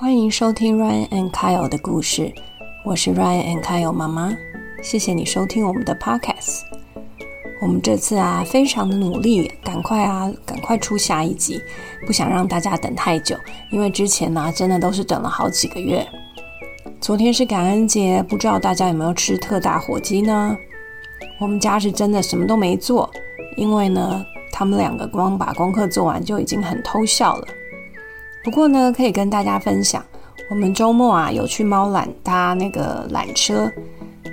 欢迎收听 Ryan and Kyle 的故事，我是 Ryan and Kyle 妈妈。谢谢你收听我们的 Podcast。我们这次啊，非常的努力，赶快啊，赶快出下一集，不想让大家等太久，因为之前呢，真的都是等了好几个月。昨天是感恩节，不知道大家有没有吃特大火鸡呢？我们家是真的什么都没做，因为呢，他们两个光把功课做完就已经很偷笑了。不过呢，可以跟大家分享，我们周末啊有去猫缆搭那个缆车，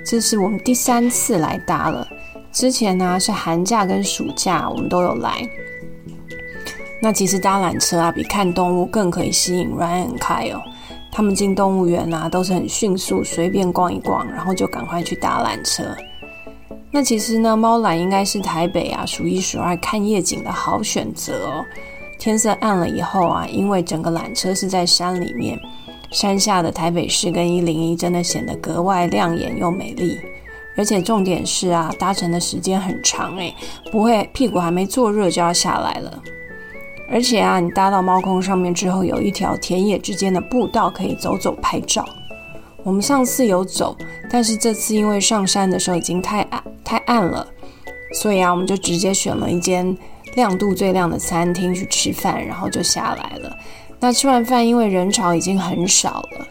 这是我们第三次来搭了。之前呢是寒假跟暑假，我们都有来。那其实搭缆车啊，比看动物更可以吸引 Ryan 和 Kyle。他们进动物园啊，都是很迅速，随便逛一逛，然后就赶快去搭缆车。那其实呢，猫缆应该是台北啊数一数二看夜景的好选择哦。天色暗了以后啊，因为整个缆车是在山里面，山下的台北市跟一零一真的显得格外亮眼又美丽。而且重点是啊，搭乘的时间很长诶，不会屁股还没坐热就要下来了。而且啊，你搭到猫空上面之后，有一条田野之间的步道可以走走拍照。我们上次有走，但是这次因为上山的时候已经太暗太暗了，所以啊，我们就直接选了一间亮度最亮的餐厅去吃饭，然后就下来了。那吃完饭，因为人潮已经很少了，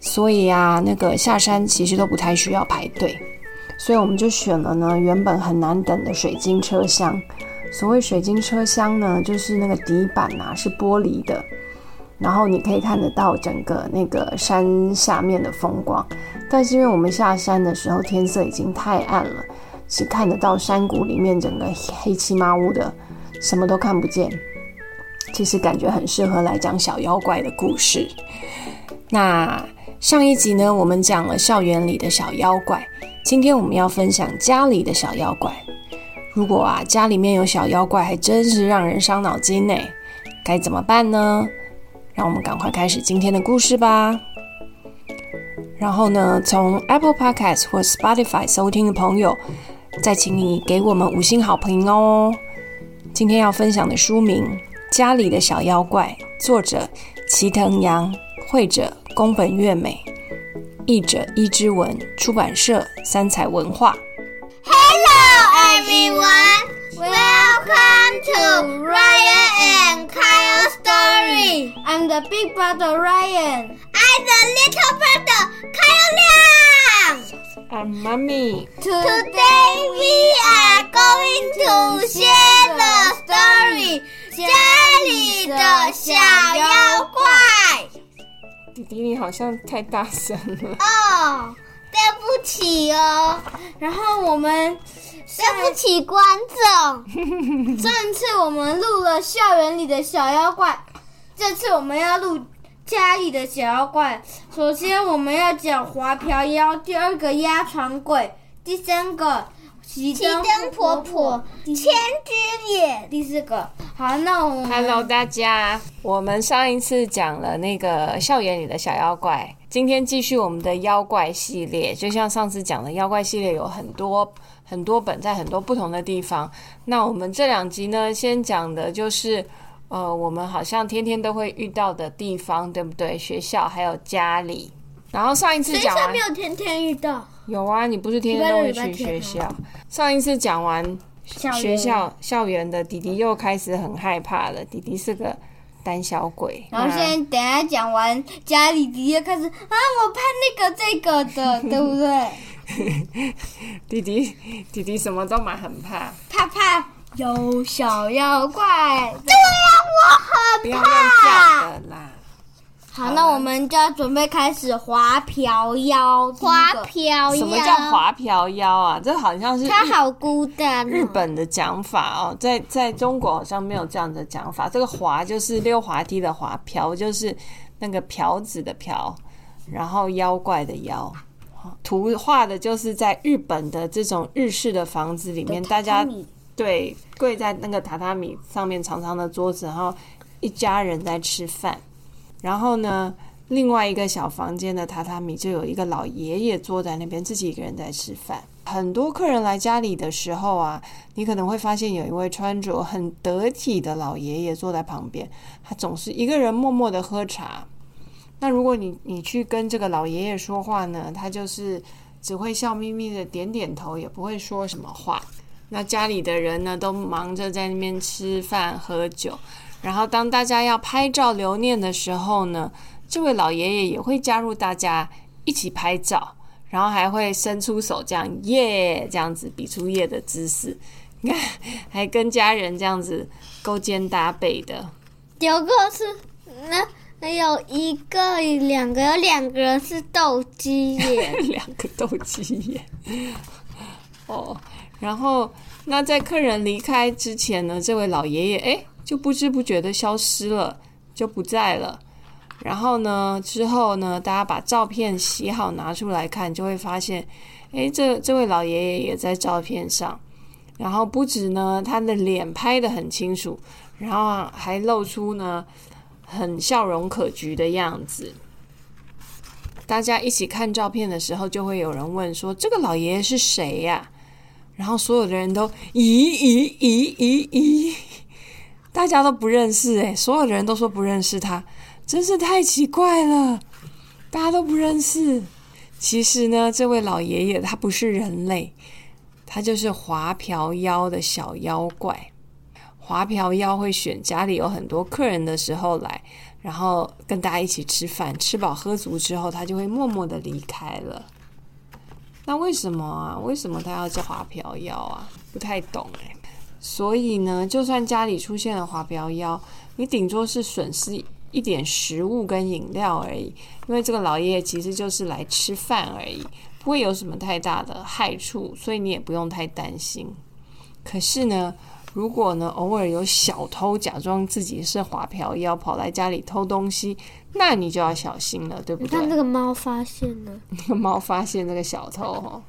所以啊，那个下山其实都不太需要排队。所以我们就选了呢，原本很难等的水晶车厢。所谓水晶车厢呢，就是那个底板啊是玻璃的，然后你可以看得到整个那个山下面的风光。但是因为我们下山的时候天色已经太暗了，只看得到山谷里面整个黑漆麻乌的，什么都看不见。其实感觉很适合来讲小妖怪的故事。那上一集呢，我们讲了校园里的小妖怪。今天我们要分享家里的小妖怪。如果啊家里面有小妖怪，还真是让人伤脑筋呢。该怎么办呢？让我们赶快开始今天的故事吧。然后呢，从 Apple Podcast 或 Spotify 收听的朋友，再请你给我们五星好评哦。今天要分享的书名《家里的小妖怪》，作者齐藤阳，绘者宫本月美。译者伊之文，出版社三彩文化。Hello everyone, welcome to Ryan and Kyle story. I'm the big brother Ryan. I'm the little brother Kyle Liang. I'm mommy. Today we are going to share the story. 家里的小妖怪。弟弟，你好像太大声了哦，对不 起哦。然后我们对不起观众。上次我们录了校园里的小妖怪，这次我们要录家里的小妖怪。首先我们要讲滑瓢妖，第二个压床鬼，第三个骑灯婆婆，千只眼，第四个。好，那我们 Hello 大家，我们上一次讲了那个校园里的小妖怪，今天继续我们的妖怪系列。就像上次讲的，妖怪系列有很多很多本，在很多不同的地方。那我们这两集呢，先讲的就是呃，我们好像天天都会遇到的地方，对不对？学校还有家里。然后上一次讲完没有天天遇到，有啊，你不是天天都会去学校？上一次讲完。学校校园的弟弟又开始很害怕了。弟弟是个胆小鬼。然后现在等下讲完家里，弟弟开始啊，我怕那个这个的，对不对？弟弟弟弟什么都蛮很怕，怕怕有小妖怪。对呀，我很怕。不要乱叫的啦。好，那我们就要准备开始滑瓢妖。滑瓢妖，什么叫滑瓢妖啊？这好像是它好孤单。日本的讲法哦，在在中国好像没有这样的讲法。这个滑就是溜滑梯的滑，瓢就是那个瓢子的瓢，然后妖怪的妖。图画的就是在日本的这种日式的房子里面，大家对跪在那个榻榻米上面长长的桌子，然后一家人在吃饭。然后呢，另外一个小房间的榻榻米就有一个老爷爷坐在那边，自己一个人在吃饭。很多客人来家里的时候啊，你可能会发现有一位穿着很得体的老爷爷坐在旁边，他总是一个人默默的喝茶。那如果你你去跟这个老爷爷说话呢，他就是只会笑眯眯的点点头，也不会说什么话。那家里的人呢，都忙着在那边吃饭喝酒。然后当大家要拍照留念的时候呢，这位老爷爷也会加入大家一起拍照，然后还会伸出手这样耶这样子比出耶的姿势。你看，还跟家人这样子勾肩搭背的。有个是那那有一个两个有两个人是斗鸡眼，两个斗鸡眼。哦，然后那在客人离开之前呢，这位老爷爷哎就不知不觉的消失了，就不在了。然后呢，之后呢，大家把照片洗好拿出来看，就会发现，哎，这这位老爷爷也在照片上。然后不止呢，他的脸拍得很清楚，然后还露出呢很笑容可掬的样子。大家一起看照片的时候，就会有人问说：“这个老爷爷是谁呀？”然后所有的人都咦咦咦咦咦，大家都不认识诶，所有的人都说不认识他，真是太奇怪了，大家都不认识。其实呢，这位老爷爷他不是人类。他就是划瓢妖的小妖怪，划瓢妖会选家里有很多客人的时候来，然后跟大家一起吃饭，吃饱喝足之后，他就会默默的离开了。那为什么啊？为什么他要叫划瓢妖啊？不太懂哎。所以呢，就算家里出现了滑瓢妖，你顶多是损失一点食物跟饮料而已，因为这个老爷爷其实就是来吃饭而已。不会有什么太大的害处，所以你也不用太担心。可是呢，如果呢偶尔有小偷假装自己是滑瓢妖跑来家里偷东西，那你就要小心了，对不对？那个猫发现了，那 个猫发现那个小偷哦，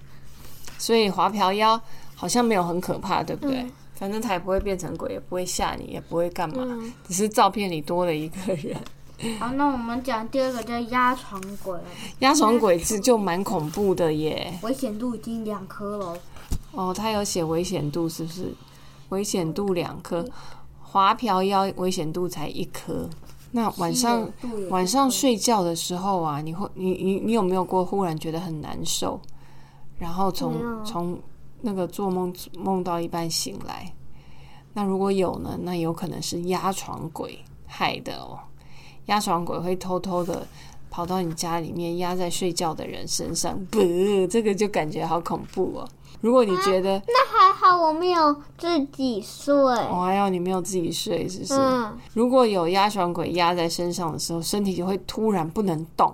所以滑瓢妖好像没有很可怕，对不对？反正他也不会变成鬼，也不会吓你，也不会干嘛，只是照片里多了一个人。好，那我们讲第二个叫压床鬼。压床鬼是就蛮恐怖的耶。危险度已经两颗了。哦，他有写危险度是不是？危险度两颗，滑瓢腰危险度才一颗。那晚上晚上睡觉的时候啊，你会你你你有没有过忽然觉得很难受？然后从从那个做梦梦到一半醒来，那如果有呢？那有可能是压床鬼害的哦。压床鬼会偷偷的跑到你家里面，压在睡觉的人身上，不，这个就感觉好恐怖哦。如果你觉得那还好，我没有自己睡，我还要你没有自己睡，是不是？如果有压床鬼压在身上的时候，身体就会突然不能动，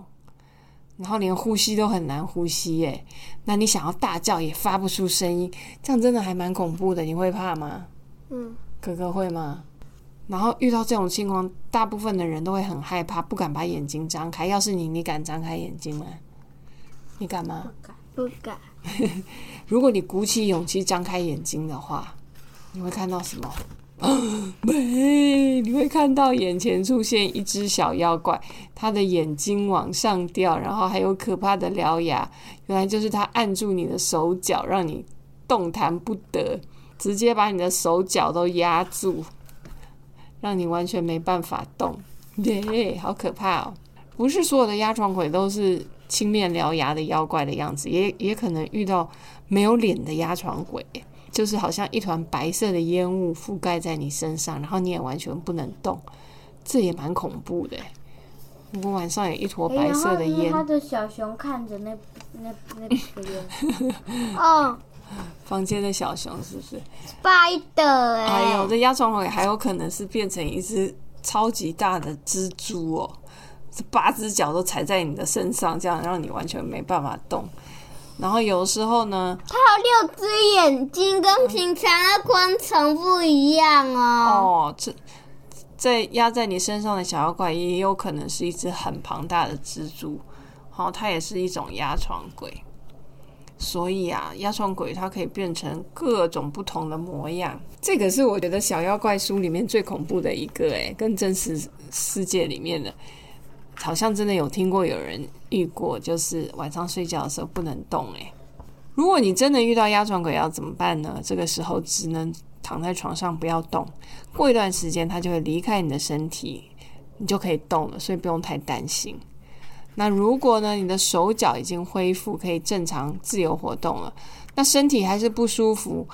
然后连呼吸都很难呼吸，耶。那你想要大叫也发不出声音，这样真的还蛮恐怖的。你会怕吗？嗯，哥哥会吗？然后遇到这种情况，大部分的人都会很害怕，不敢把眼睛张开。要是你，你敢张开眼睛吗？你敢吗？不敢，不敢。如果你鼓起勇气张开眼睛的话，你会看到什么？没，你会看到眼前出现一只小妖怪，它的眼睛往上掉，然后还有可怕的獠牙。原来就是它按住你的手脚，让你动弹不得，直接把你的手脚都压住。让你完全没办法动，耶，好可怕哦！不是所有的压床鬼都是青面獠牙的妖怪的样子，也也可能遇到没有脸的压床鬼，就是好像一团白色的烟雾覆盖在你身上，然后你也完全不能动，这也蛮恐怖的。如果晚上有一坨白色的烟，他的小熊看着那那那个烟，哦。房间的小熊是不是？Spider 哎，还有这压床尾还有可能是变成一只超级大的蜘蛛哦，这八只脚都踩在你的身上，这样让你完全没办法动。然后有时候呢，它有六只眼睛，跟平常的昆虫不一样哦。哦，这在压在你身上的小妖怪也有可能是一只很庞大的蜘蛛，好，它也是一种压床鬼。所以啊，压床鬼它可以变成各种不同的模样。这个是我觉得小妖怪书里面最恐怖的一个，诶，跟真实世界里面的，好像真的有听过有人遇过，就是晚上睡觉的时候不能动。诶，如果你真的遇到压床鬼，要怎么办呢？这个时候只能躺在床上不要动，过一段时间它就会离开你的身体，你就可以动了，所以不用太担心。那如果呢，你的手脚已经恢复，可以正常自由活动了，那身体还是不舒服，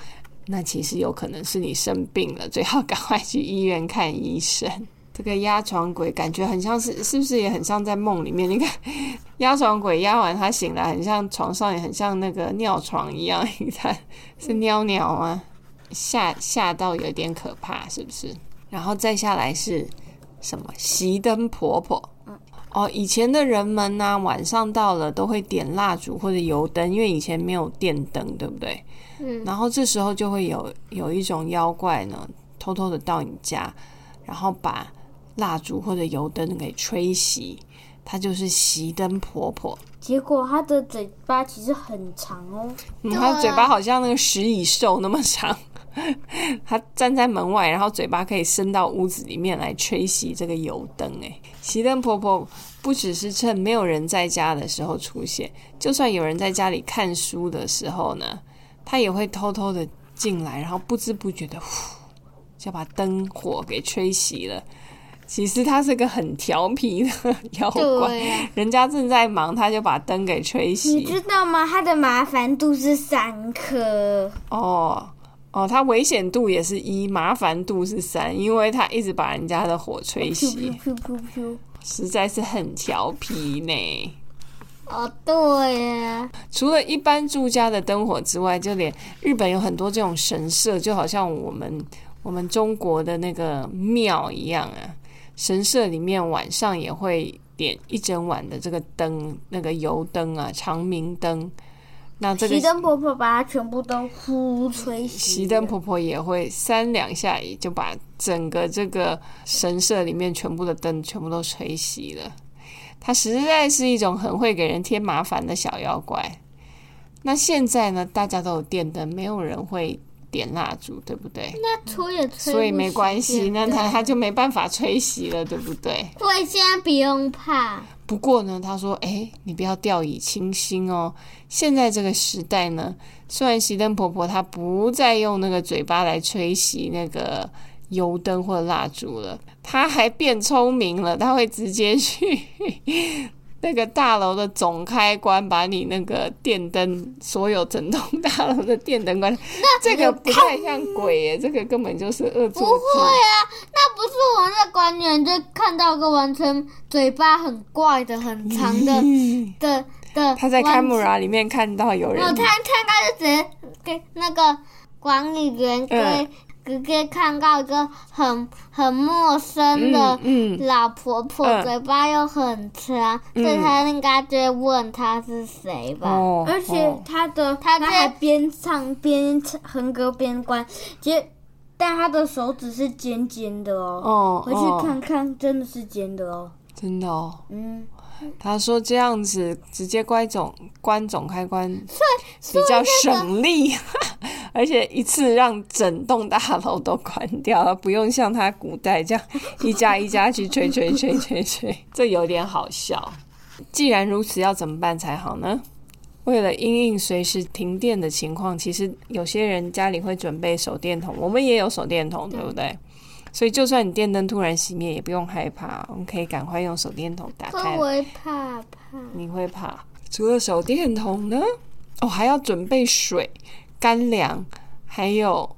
那其实有可能是你生病了，最好赶快去医院看医生。这个压床鬼感觉很像是，是不是也很像在梦里面？你看，压床鬼压完他醒来，很像床上也很像那个尿床一样，你看是尿尿吗？吓吓到有点可怕，是不是？然后再下来是什么？熄灯婆婆。哦，以前的人们呢，晚上到了都会点蜡烛或者油灯，因为以前没有电灯，对不对？嗯，然后这时候就会有有一种妖怪呢，偷偷的到你家，然后把蜡烛或者油灯给吹熄，她就是熄灯婆婆。结果她的嘴巴其实很长哦，嗯，对啊它嘴巴好像那个食蚁兽那么长，她站在门外，然后嘴巴可以伸到屋子里面来吹熄这个油灯。哎，熄灯婆婆不只是趁没有人在家的时候出现，就算有人在家里看书的时候呢，她也会偷偷的进来，然后不知不觉的呼，就把灯火给吹熄了。其实他是个很调皮的 妖怪，人家正在忙，他就把灯给吹熄你。知道吗？它的麻烦度是三颗，哦哦，它危险度也是一，麻烦度是三，因为它一直把人家的火吹熄。实在是很调皮呢。哦，对呀，除了一般住家的灯火之外，就连日本有很多这种神社，就好像我们我们中国的那个庙一样啊。神社里面晚上也会点一整晚的这个灯，那个油灯啊，长明灯。那这个熄灯婆婆把它全部都呼吹熄。熄灯婆婆也会三两下也就把整个这个神社里面全部的灯全部都吹熄了。她实在是一种很会给人添麻烦的小妖怪。那现在呢，大家都有电灯，没有人会点蜡烛，对不对？那吹也吹所以没关系，那他他就没办法吹熄了，对不对？所以现在不用怕。不过呢，他说：“哎，你不要掉以轻心哦。现在这个时代呢，虽然熄灯婆婆她不再用那个嘴巴来吹熄那个油灯或蜡烛了，她还变聪明了，她会直接去那个大楼的总开关，把你那个电灯所有整栋大楼的电灯关。这个不太像鬼耶，这个根本就是恶作剧不会。啊，那不是我们的官员就看到个完全嘴巴很怪的、很长的 的的。他在完 camera 里面看到有人哦，他看他就直接给那个管理员给嗯直接看到一个很很陌生的老婆婆，嗯嘴巴又很长，所以他应该就会问他是谁吧？哦，而且哦他的他还边唱边横歌边关，结但他的手指是尖尖的哦。哦，回去哦看看，真的是尖的哦。真的哦。嗯，他说这样子直接关总关总开关比较省力，而且一次让整栋大楼都关掉，不用像他古代这样一家一家去吹吹吹吹吹，这有点好笑。既然如此，要怎么办才好呢？为了因应随时停电的情况，其实有些人家里会准备手电筒，我们也有手电筒，对不对？所以就算你电灯突然熄灭，也不用害怕，我们可以赶快用手电筒打开我会怕怕？你会怕？除了手电筒呢？哦，还要准备水、干粮，还有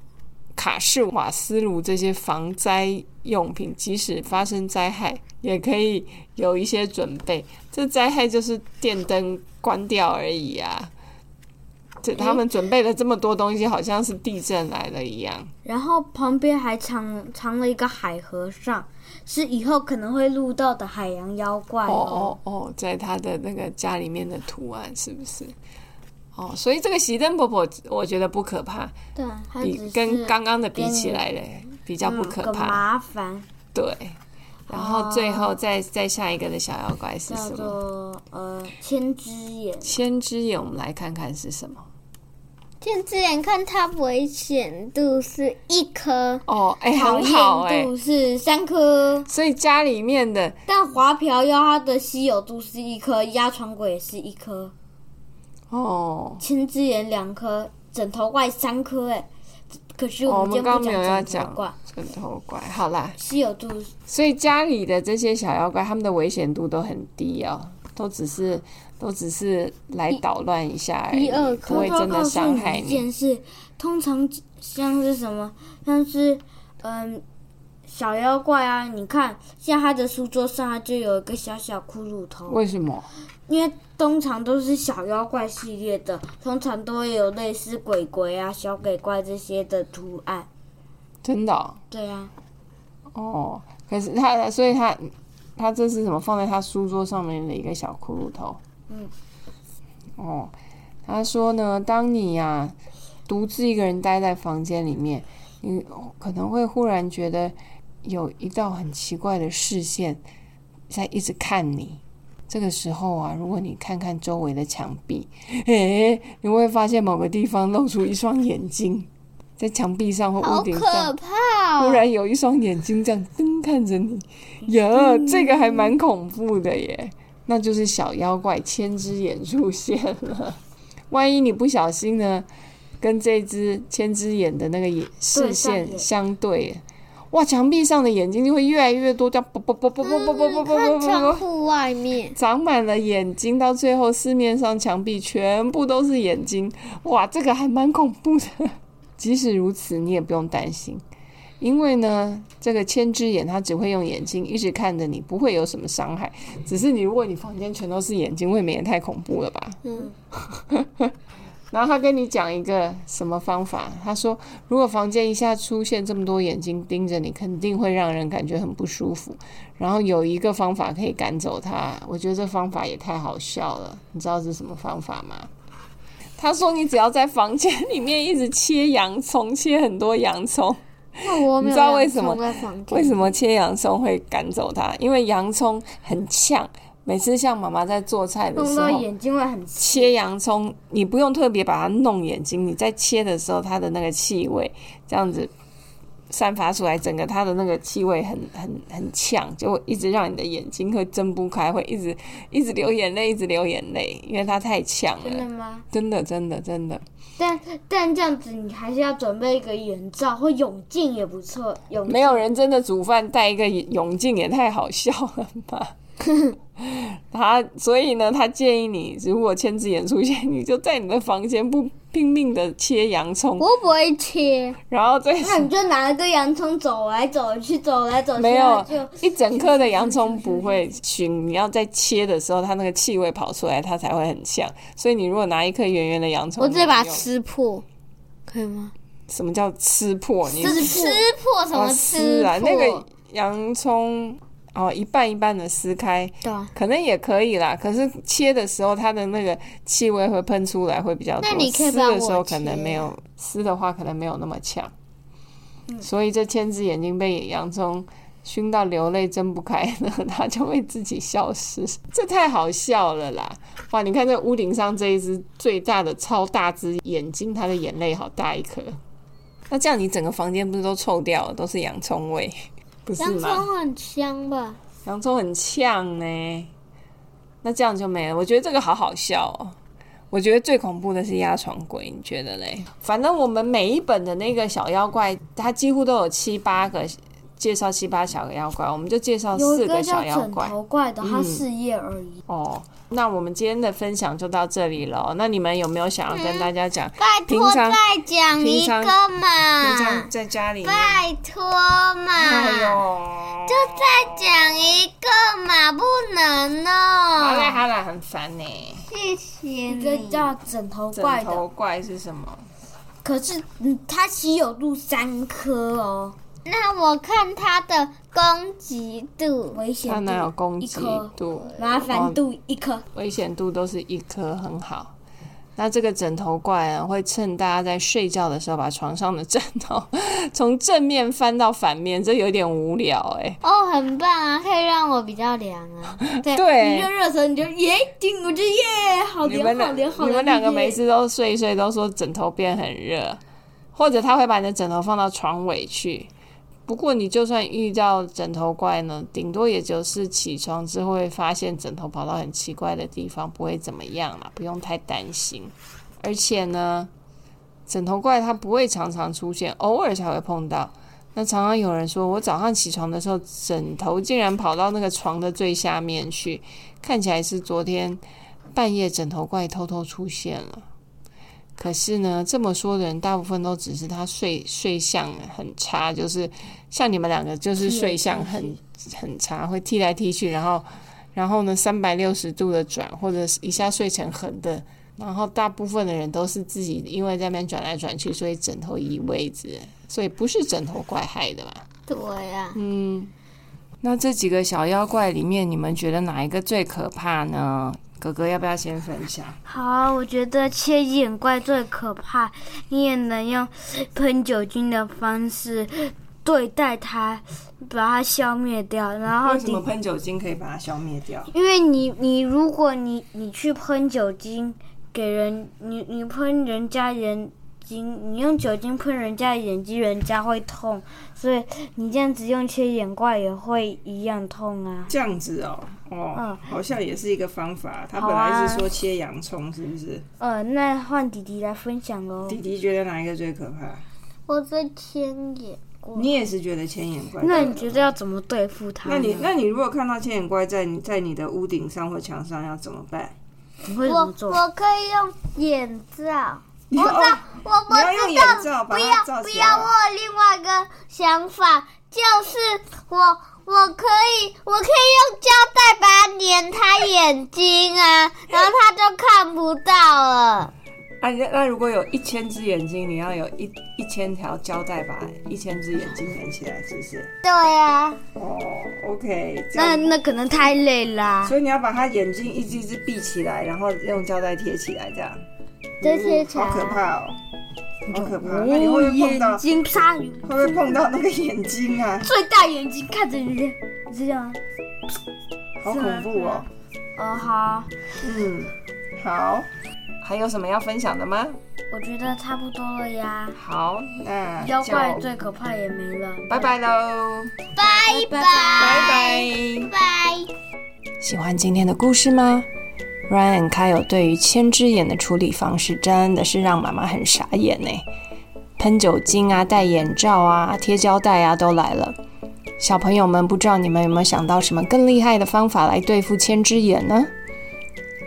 卡式瓦斯炉这些防灾用品，即使发生灾害，也可以有一些准备。这灾害就是电灯关掉而已啊。这他们准备了这么多东西，好像是地震来了一样。然后旁边还藏藏了一个海和尚，是以后可能会录到的海洋妖怪哦哦。哦哦，在他的那个家里面的图案是不是？哦，所以这个熄灯婆婆，我觉得不可怕，对，比跟刚刚的比起来嘞，比较不可怕。麻烦，对，然后最后再再下一个的小妖怪是什么？做呃千只眼。千只眼，我们来看看是什么。天之眼看它危险度是一颗，哦，哎，讨很好哎。厌度是三颗，所以家里面的但华瓢妖它的稀有度是一颗，压床鬼也是一颗，哦，千只眼两颗，枕头怪三颗哎。可是哦我我们刚刚没有要讲枕头怪，枕头怪，好啦。稀有度所以家里的这些小妖怪，他们的危险度都很低哦。都只是都只是来捣乱一下而已不会真的伤害一你。件事，通常像是什么，像是嗯小妖怪啊，你看像他的书桌上，它就有一个小小骷髅头，为什么？因为通常都是小妖怪系列的，通常都会有类似鬼鬼啊、小鬼怪这些的图案。真的哦对啊，哦，可是他，所以他他这是什么？放在他书桌上面的一个小骷髅头。嗯。哦，他说呢，当你呀、独自一个人待在房间里面，你可能会忽然觉得有一道很奇怪的视线在一直看你。这个时候啊，如果你看看周围的墙壁，诶，你会发现某个地方露出一双眼睛，在墙壁上或屋顶上可。怕哦！忽然有一双眼睛这样瞪看着你，呀，这个还蛮恐怖的耶。那就是小妖怪千只眼出现了。万一你不小心呢，跟这只千只眼的那个眼视线眼相对，哇，墙壁上的眼睛就会越来越多，这样啵啵啵啵啵啵啵啵啵啵窗户外面，长满了眼睛，到最后四面上墙壁全部都是眼睛，哇，这个还蛮恐怖的。即使如此，你也不用担心，因为呢，这个千只眼它只会用眼睛一直看着你，不会有什么伤害。只是你，如果你房间全都是眼睛，未免也太恐怖了吧？嗯，然后他跟你讲一个什么方法？他说，如果房间一下出现这么多眼睛盯着你，肯定会让人感觉很不舒服。然后有一个方法可以赶走它，我觉得这方法也太好笑了。你知道是什么方法吗？他说，你只要在房间里面一直切洋葱，切很多洋葱。你知道为什么？为什么切洋葱会赶走它？因为洋葱很呛，每次像妈妈在做菜的时候，眼睛会很切洋葱，你不用特别把它弄眼睛，你在切的时候，它的那个气味这样子散发出来，整个它的那个气味很很很呛，就会一直让你的眼睛会睁不开，会一直一直流眼泪，一直流眼泪，因为它太呛了真的了。吗？真的，真的，真的，但但这样子，你还是要准备一个眼罩或泳镜也不错。泳没有人真的煮饭戴一个泳镜也太好笑了吧？他所以呢，他建议你，如果千只眼出现，你就在你的房间不拼命的切洋葱，我不会切，然后再那你就拿一个洋葱走来走去，走来走去，没有就一整颗的洋葱不会熏，你要在切的时候，它那个气味跑出来，它才会很香。所以你如果拿一颗圆圆的洋葱，我直接把它吃破，可以吗？什么叫吃破？你就是吃破什哦么吃啊？那个洋葱哦，一半一半的撕开，对啊，可能也可以啦。可是切的时候，它的那个气味会喷出来，会比较多。那你可以撕的时候可能没有，撕的话可能没有那么呛。嗯所以这千只眼睛被洋葱熏到流泪睁不开了，它就会自己消失。这太好笑了啦！哇，你看这屋顶上这一只最大的超大只眼睛，它的眼泪好大一颗。那这样你整个房间不是都臭掉了，都是洋葱味，不是洋吗？葱很香吧？洋葱很呛呢，那这样就没了。我觉得这个好好笑哦。我觉得最恐怖的是压床鬼，你觉得嘞？反正我们每一本的那个小妖怪，它几乎都有七八个介绍七八小个妖怪，我们就介绍四个小妖怪头怪的，它嗯四页而已。哦。那我们今天的分享就到这里了。那你们有没有想要跟大家讲？拜托再讲一个平嘛常，在家里面，拜托嘛，哎呦，就再讲一个嘛，不能好了哦。好了，很烦呢。谢谢一个。叫枕头怪的，头怪是什么？可是嗯，它稀有度三颗哦，那我看它的攻击度，危险它哪有度攻击颗，度？麻烦度一颗。危险度都是一颗，很好。那这个枕头怪啊，会趁大家在睡觉的时候，把床上的枕头 从正面翻到反面，这有点无聊哎、哦，很棒啊，可以让我比较凉啊。对，对你热，热时候，你就耶，顶，我就耶，好你们凉，好凉，好凉。你们两个耶每次都睡一睡都说枕头边很热，或者他会把你的枕头放到床尾去。不过你就算遇到枕头怪呢，顶多也就是起床之后会发现枕头跑到很奇怪的地方，不会怎么样啦，不用太担心。而且呢，枕头怪它不会常常出现，偶尔才会碰到。那常常有人说，我早上起床的时候，枕头竟然跑到那个床的最下面去，看起来是昨天半夜枕头怪偷偷出现了。可是呢，这么说的人大部分都只是他睡睡相很差，就是像你们两个就是睡相很 很差，会踢来踢去，然后然后呢三百六十度的转，或者是一下睡成横的。然后大部分的人都是自己因为在那边转来转去，所以枕头移位置，所以不是枕头怪害的吧？对呀、嗯，那这几个小妖怪里面，你们觉得哪一个最可怕呢？哥哥要不要先分享？好啊，我觉得切眼怪最可怕，你也能用喷酒精的方式对待它，把它消灭掉。然后你，喷酒精可以把它消灭掉？因为你你如果你你去喷酒精给人，你你喷人家眼睛，你用酒精喷人家的眼睛，人家会痛，所以你这样子用切眼怪也会一样痛啊。这样子哦，哦，嗯好像也是一个方法。他本来是说切洋葱，是不是？呃，那换弟弟来分享喽。弟弟觉得哪一个最可怕？我最牵眼怪。你也是觉得千眼怪？那你觉得要怎么对付它？那你那你如果看到千眼怪在你在你的屋顶上或墙上，要怎么办？你会怎我么做？我可以用眼罩。我知道，我我你要用知道，不要不要，我有另外一个想法，就是我我可以我可以用胶带把它粘他眼睛啊，然后他就看不到了。啊，那那如果有一千只眼睛，你要有一一千条胶带把一千只眼睛粘起来，是不是？对呀、哦，OK，这那，那可能太累啦。所以你要把它眼睛一只一只闭起来，然后用胶带贴起来，这样。这贴起来好可怕哦，好可怕！那你会不会碰到？眼睛鲨鱼，会不会碰到那个眼睛啊？最大眼睛看着你，这样。好恐怖哦！哦，好，嗯，好，还有什么要分享的吗？我觉得差不多了呀。好，那妖怪最可怕也没了。拜拜喽，拜拜拜拜拜。拜。喜欢今天的故事吗？Ryan 开有对于千只眼的处理方式真的是让妈妈很傻眼呢。喷酒精啊，戴眼罩啊，贴胶带啊，都来了。小朋友们，不知道你们有没有想到什么更厉害的方法来对付千只眼呢？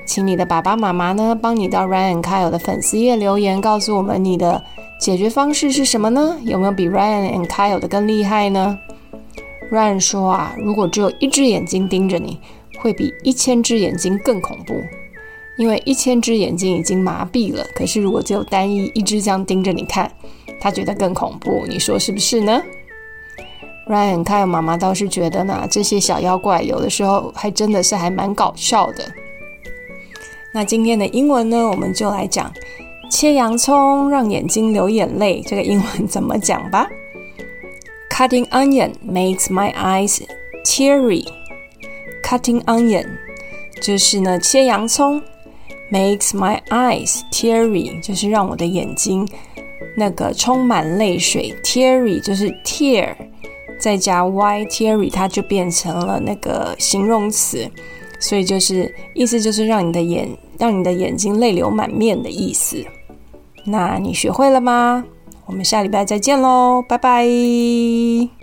请你的爸爸妈妈呢，帮你到 Ryan 开有的粉丝页留言，告诉我们你的解决方式是什么呢？有没有比 Ryan and Kyle 的更厉害呢？Ryan 说啊，如果只有一只眼睛盯着你，会比一千只眼睛更恐怖，因为一千只眼睛已经麻痹了。可是如果只有单一一只这样盯着你看，他觉得更恐怖。你说是不是呢？Ryan 看妈妈倒是觉得呢，这些小妖怪有的时候还真的是还蛮搞笑的。那今天的英文呢，我们就来讲切洋葱让眼睛流眼泪，这个英文怎么讲吧？Cutting onion makes my eyes teary. Cutting onion 就是呢切洋葱，makes my eyes teary 就是让我的眼睛那个充满泪水，teary 就是 tear 再加 y teary 它就变成了那个形容词，所以就是意思就是让你的眼让你的眼睛泪流满面的意思。那你学会了吗？我们下礼拜再见喽，拜拜。